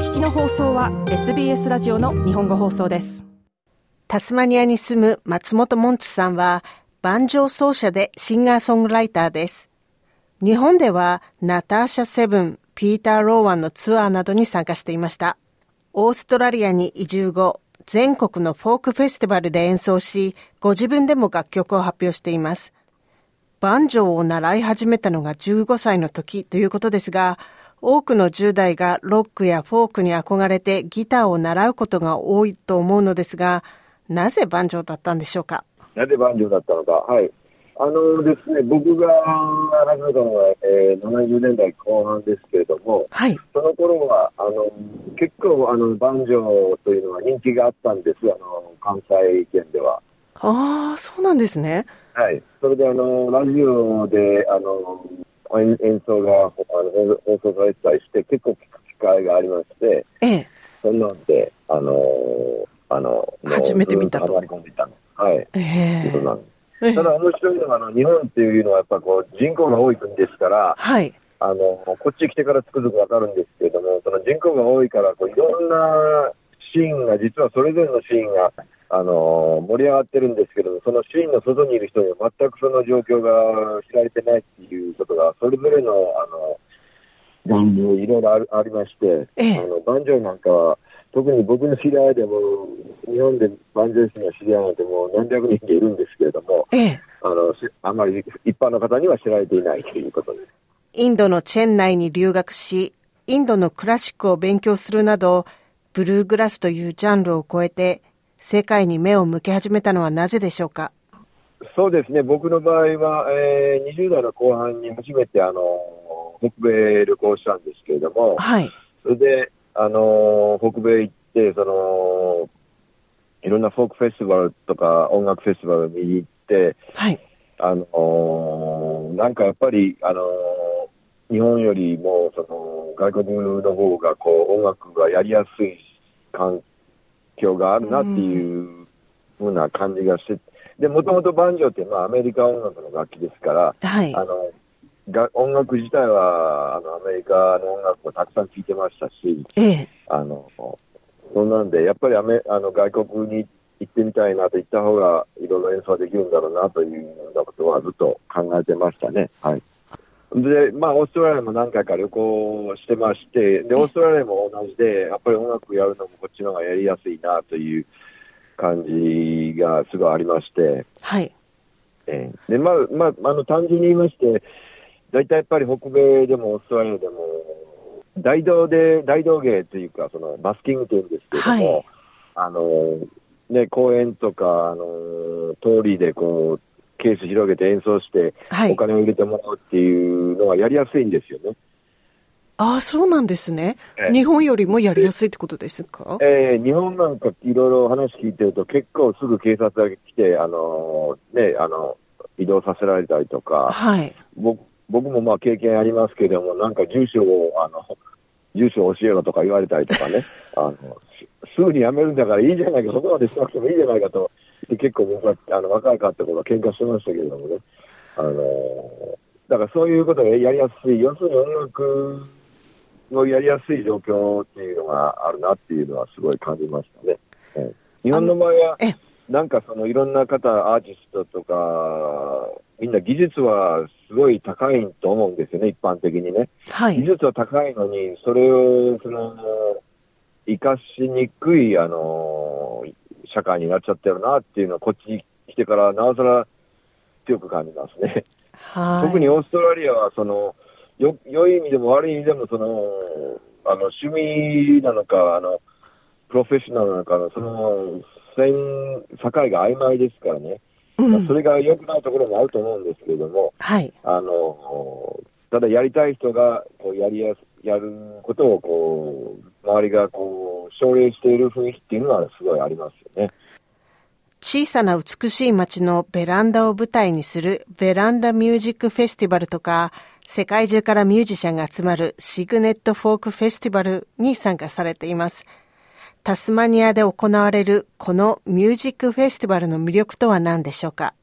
聞きの放送は SBS ラジオの日本語放送です。タスマニアに住む松本モンツさんはバンジョー奏者でシンガーソングライターです。日本ではナターシャ・セブン、ピーター・ローワンのツアーなどに参加していました。オーストラリアに移住後全国のフォークフェスティバルで演奏しご自分でも楽曲を発表しています。バンジョーを習い始めたのが15歳の時ということですが、多くの10代がロックやフォークに憧れてギターを習うことが多いと思うのですが、なぜバンジョーだったんでしょうか？なぜバンジョーだったのか。はい。あのですね、僕が始めたのは、えー、70年代後半ですけれども、はい、その頃はあの結構あのバンジョーというのは人気があったんです、あの関西圏では。ああ、そうなんですね。はい。それで、あの、ラジオで、あの、演演奏があの放送されてたりして、結構聞く機会がありまして、ええ。そんなんで、あの、あの、初めて見たと。はまり込んでいたの。はい。ええ。ただ面白いのは、あの、日本っていうのはやっぱこう、人口が多い国ですから、はい。あの、こっち来てからつくづくわかるんですけれども、その人口が多いから、こう、いろんなシーンが、実はそれぞれのシーンが、あの盛り上がってるんですけどそのシーンの外にいる人には全くその状況が知られてないっていうことが、それぞれのあのジャンルいろいろあありまして、ええ、あのバンジョーなんかは、特に僕の知り合いでも、日本でバンジョー師の知り合いなんてもう何百人でいるんですけれども、ええ、あのあまり一般の方には知られていないということです。インドのチェン内に留学し、インドのクラシックを勉強するなど、ブルーグラスというジャンルを超えて、世界に目を向け始めたのはなぜでしょうか？そうですね、僕の場合は、えー、20代の後半に初めてあの北米旅行したんですけれども、はい、それであの北米行って、そのいろんなフォークフェスティバルとか音楽フェスティバル見に行って、はい、あのなんかやっぱり、あの日本よりもその外国の方がこう音楽がやりやすい環境があるなっていうふうな感じがして、で、もともとバンジョーって、まあ、アメリカ音楽の楽器ですから、はい、あの、が音楽自体は、あの、アメリカの音楽をたくさん聴いてましたし、ええ、あの、そんなんで、やっぱりアメあの外国に行ってみたいなと言った方が、いろいろ演奏できるんだろうなというようなことはずっと考えてましたね。はい。で、まあ、オーストラリアも何回か旅行してまして、で、オーストラリアも同じで、やっぱり音楽やるのもこっちの方がやりやすいなという感じがすごいありまして、はい。えー、で、まあ、まあ、あの、単純に言いまして、大体やっぱり北米でもオーストラリアでも、大道で、大道芸というか、その、バスキングというんですけれども、はい、あの、ね、公園とか、あの、通りでこう、ケース広げて演奏して、お金を入れてもらうっていうのはやりやすいんですよね。ああ、そうなんですね、えー、日本よりもやりやすいってことですか？えー、日本なんかいろいろ話聞いてると、結構すぐ警察が来て、あのー、ね、あの、移動させられたりとか、はい。僕僕もまあ経験ありますけども、なんか住所を、あの、住所を教えろとか言われたりとかね、あの、すぐに辞めるんだからいいじゃないか、そこまでしなくてもいいじゃないかとで結構僕はあの若いかってことは喧嘩してましたけれどもね、あのだからそういうことがやりやすい、要するに音楽のやりやすい状況っていうのがあるなっていうのはすごい感じましたね。日本の場合は、なんかそのいろんな方、アーティストとか、みんな技術はすごい高いと思うんですよね、一般的にね。はい、技術は高いのに、それを、その、生かしにくい、あの、社会になっちゃってるなっていうのは、こっちに来てからなおさら強く感じますね。はい、特にオーストラリアは、その、よ、良い意味でも悪い意味でも、その、あの、趣味なのか、あの、プロフェッショナルなのかの、その、線、境が曖昧ですからね。うん、それが良くないところもあると思うんですけれども、はい。あの、ただやりたい人が、こう、やりやす、やることを、こう、周りが、こう、奨励している雰囲気っていうのはすごいありますよね。小さな美しい街のベランダを舞台にするベランダミュージックフェスティバルとか、世界中からミュージシャンが集まるシグネットフォークフェスティバルに参加されています。タスマニアで行われるこのミュージックフェスティバルの魅力とは何でしょうか？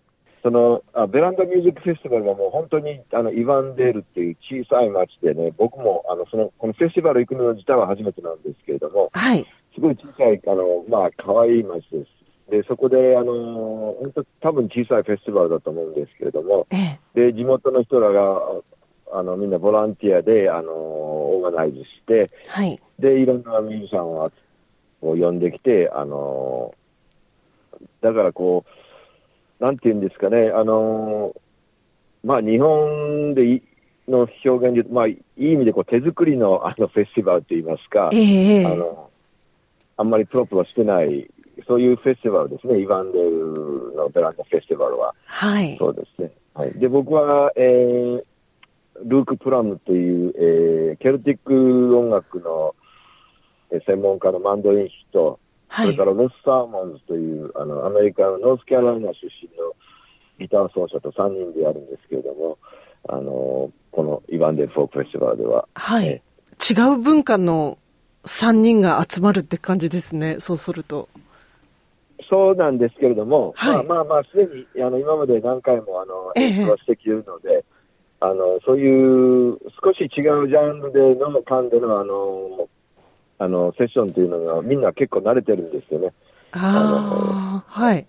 そのあベランダミュージックフェスティバルがもう本当にあのイヴァンデールっていう小さい町でね、僕もあのそのこのフェスティバル行くの自体は初めてなんですけれども、はい。すごい小さい、あのまあ可愛い町です。で、そこで、あの本当、多分小さいフェスティバルだと思うんですけれども、ええ。で、地元の人らが、あのみんなボランティアで、あのオーガナイズして、はい。で、いろんなミュージシャンをを呼んできて、あのだからこう、なんていうんですかね、あのまあ、日本でいの表現でまあ、いい意味でこう手作りのあのフェスティバルといいますか、ええええあのあんまりプロプロしてない、そういうフェスティバルですね、イヴァンデールのベランダフェスティバルは。はい。そうですね。はい、で、僕は、えー、ルーク・プラムという、えー、ケルティック音楽の、えー専門家のマンドリン師と、はいそれからロス・サーモンズというあのアメリカのノースキャロライナ出身のギター奏者と3人でやるんですけれども、あのこのイヴァンデフォーク・フェスティバルでは、はいえ。違う文化の3人が集まるって感じですね。そうすると。そうなんですけれども、はいまあまあまあ、すでにあの今まで何回もあのええ演奏はしてきているので、あのそういう少し違うジャンルでの間でのあのあのセッションというのがみんな結構慣れてるんですよね。ああ、はい。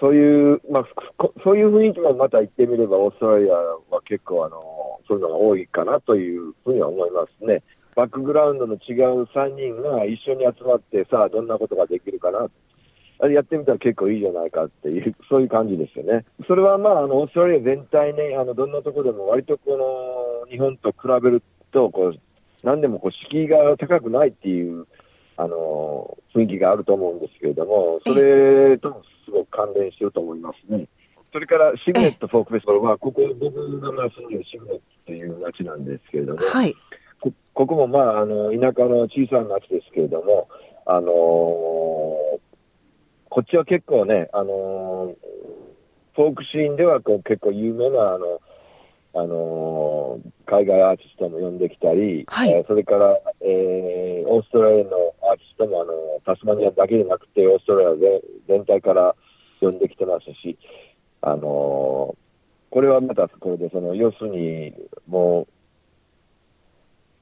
そういう、まあ、こそういう雰囲気もまた言ってみれば、オーストラリアは結構あの、そういうのが多いかなというふうには思いますね。バックグラウンドの違う3人が一緒に集まって、さあ、どんなことができるかな。あれやってみたら結構いいじゃないかっていう、そういう感じですよね。それはまあ、あの、オーストラリア全体ね、あの、どんなところでも割とこの、日本と比べると、こう、何でもこう、敷居が高くないっていう、あの、雰囲気があると思うんですけれども、それともすごく関連してると思いますね。それから、シグネットフォークフェスティバルは、ここ、僕がまあ住んでるシグネットという町なんですけれども、はい。こここもまあ、あの、田舎の小さな町ですけれども、あのーこっちは結構ね、あのーフォークシーンではこう結構有名な、あの、あのー海外アーティストも呼んできたり、はい。えーそれから、えーオーストラリアのアーティストも、あの、タスマニアだけでなくて、オーストラリア全全体から呼んできてますし、あのーこれはまたこれで、その、要するに、も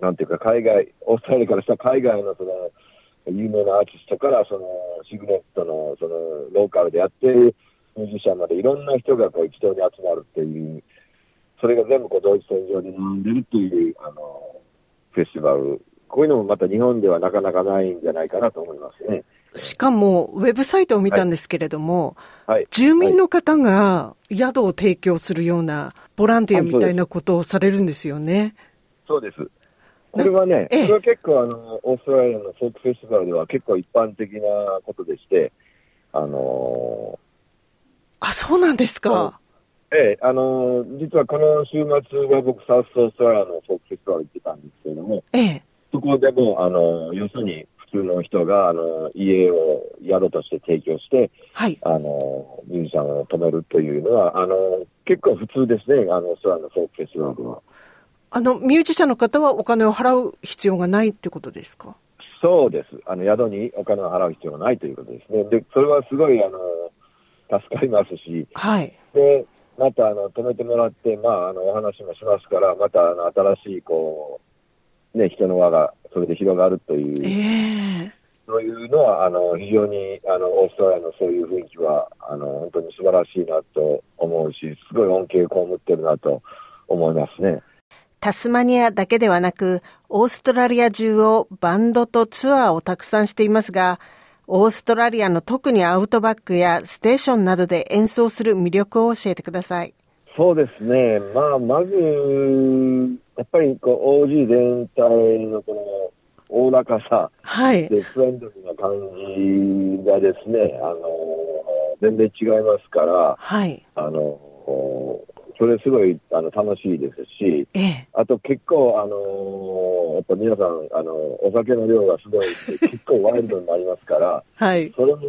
う、なんていうか、海外、オーストラリアからしたら海外のその、有名なアーティストから、その、シグネットの、その、ローカルでやってるミュージシャンまでいろんな人がこう一堂に集まるっていう、それが全部こうドイツ戦場で並んでるっていう、あの、フェスティバル。こういうのもまた日本ではなかなかないんじゃないかなと思いますね。しかも、ウェブサイトを見たんですけれども、はい。住民の方が宿を提供するようなボランティアみたいなことをされるんですよね。そうです。これはね、ええこれは結構あの、オーストラリアのフォークフェスティバルでは結構一般的なことでして、あのあ、そうなんですか。ーええ、あのー実はこの週末は僕、サウスオーストラリアのフォークフェスティバル行ってたんですけれども、ええ。そこでも、あのー要するに普通の人が、あのー家を宿として提供して、はい。あのーミュージシャンを止めるというのは、あのー結構普通ですね、あの、オーストラリアのフォークフェスティバルでは。あの、ミュージシャンの方はお金を払う必要がないってことですか？そうです。あの、宿にお金を払う必要がないということですね。で、それはすごい、あの、助かりますし、はい。で、また、あの、止めてもらって、まあ、あの、お話もしますから、また、あの、新しい、こう、ね、人の輪が、それで広がるという、ええそういうのは、あの、非常に、あの、オーストラリアのそういう雰囲気は、あの、本当に素晴らしいなと思うし、すごい恩恵を被ってるなと思いますね。タスマニアだけではなく、オーストラリア中をバンドとツアーをたくさんしていますが、オーストラリアの特にアウトバックやステーションなどで演奏する魅力を教えてください。そうですね、まあ、まず、やっぱりこう OG 全体のこのおおらかさはい。で、フレンドリーな感じがですね、あの全然違いますから、はい。あのそれすごいあの楽しいですし、ええ。あと結構、あのやっぱ皆さん、あのお酒の量がすごいんで、結構ワイルドになりますから、はい。それも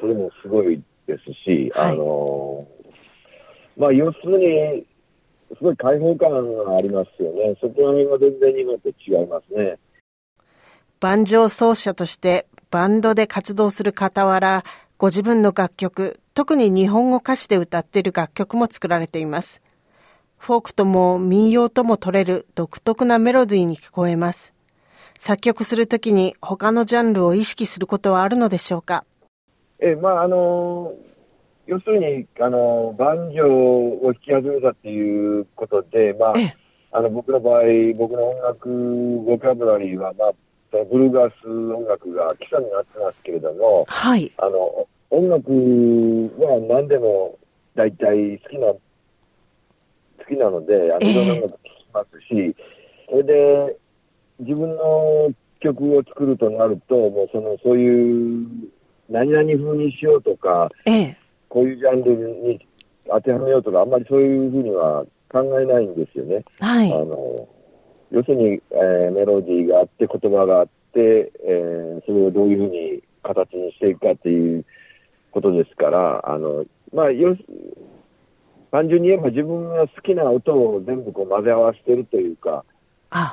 それもすごいですし、はいあのまあ、要するに、すごい開放感がありますよね。そこら辺は全然日本と違いますね。バンジョー奏者としてバンドで活動する傍ら、ご自分の楽曲、特に日本語歌詞で歌っている楽曲も作られています。フォークとも民謡とも取れる独特なメロディーに聞こえます。作曲するときに他のジャンルを意識することはあるのでしょうか？え、まあ、あの、要するに、あの、バンジョーを弾き始めたっていうことで、まあ、あの、僕の場合、僕の音楽、ボキャブラリーは、まあ、ブルーガース音楽が基礎になってますけれども、はい。あの、音楽は何でも大体好きな、好きなので、あの、いろんなきますし、それで、自分の曲を作るとなると、もうその、そういう、何々風にしようとか、ええ、こういうジャンルに当てはめようとか、あんまりそういうふうには考えないんですよね。はい。あの、要するに、えー、メロディーがあって、言葉があって、えー、それをどういうふうに形にしていくかっていうことですから、あの、まあ、よ単純に言えば自分が好きな音を全部こう混ぜ合わせてるというか、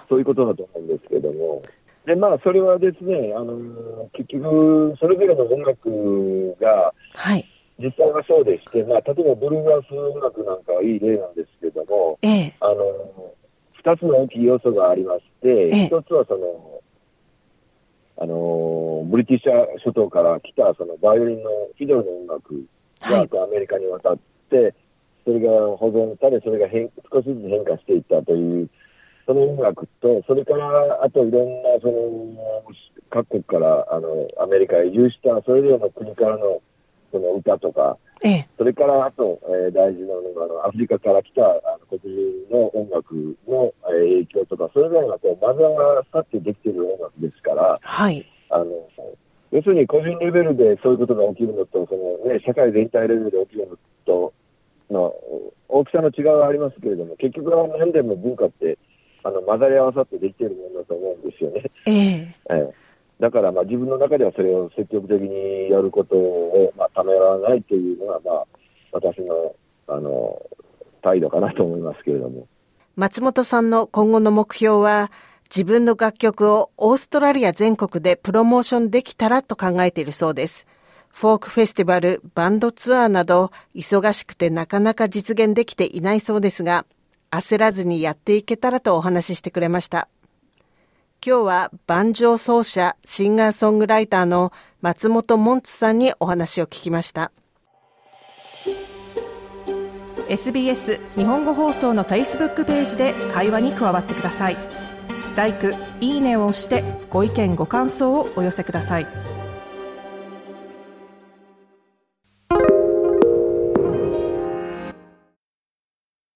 そういうことだと思うんですけども、で、まあ、それはですね、あの、結局、それぞれの音楽が、はい。実際はそうでして、まあ、例えばブルーガース音楽なんかはいい例なんですけども、ええ、あの、二つの大きい要素がありまして、一、つはその、あの、ブリティッシャー諸島から来たそのバイオリンのフィドルの音楽が、アメリカに渡って、それが保存され、それが変少しずつ変化していったという、その音楽と、それからあといろんなその各国からあのアメリカへ移住したそれぞれの国からのその歌とか、ええ、それからあと、えー、大事なのがあのアフリカから来たあの黒人の音楽の、えー、影響とか、それぞれがこう混ぜ合わさってできている音楽ですから、はい、あの要するに個人レベルでそういうことが起きるのと、そのね、社会全体レベルで起きるのとの大きさの違いはありますけれども、結局は何でも文化ってあの混ざり合わさってできているものだと思うんですよね。えー、えーだからまあ自分の中ではそれを積極的にやることをまあためらわないというのが、まあ、私のあの態度かなと思いますけれども。松本さんの今後の目標は、自分の楽曲をオーストラリア全国でプロモーションできたらと考えているそうです。フォークフェスティバル、バンドツアーなど、忙しくてなかなか実現できていないそうですが、焦らずにやっていけたらとお話ししてくれました。今日は万丈奏者、シンガーソングライターの松本モンツさんにお話を聞きました。SBS 日本語放送の Facebook ページで会話に加わってください。l i いいねを押してご意見ご感想をお寄せください。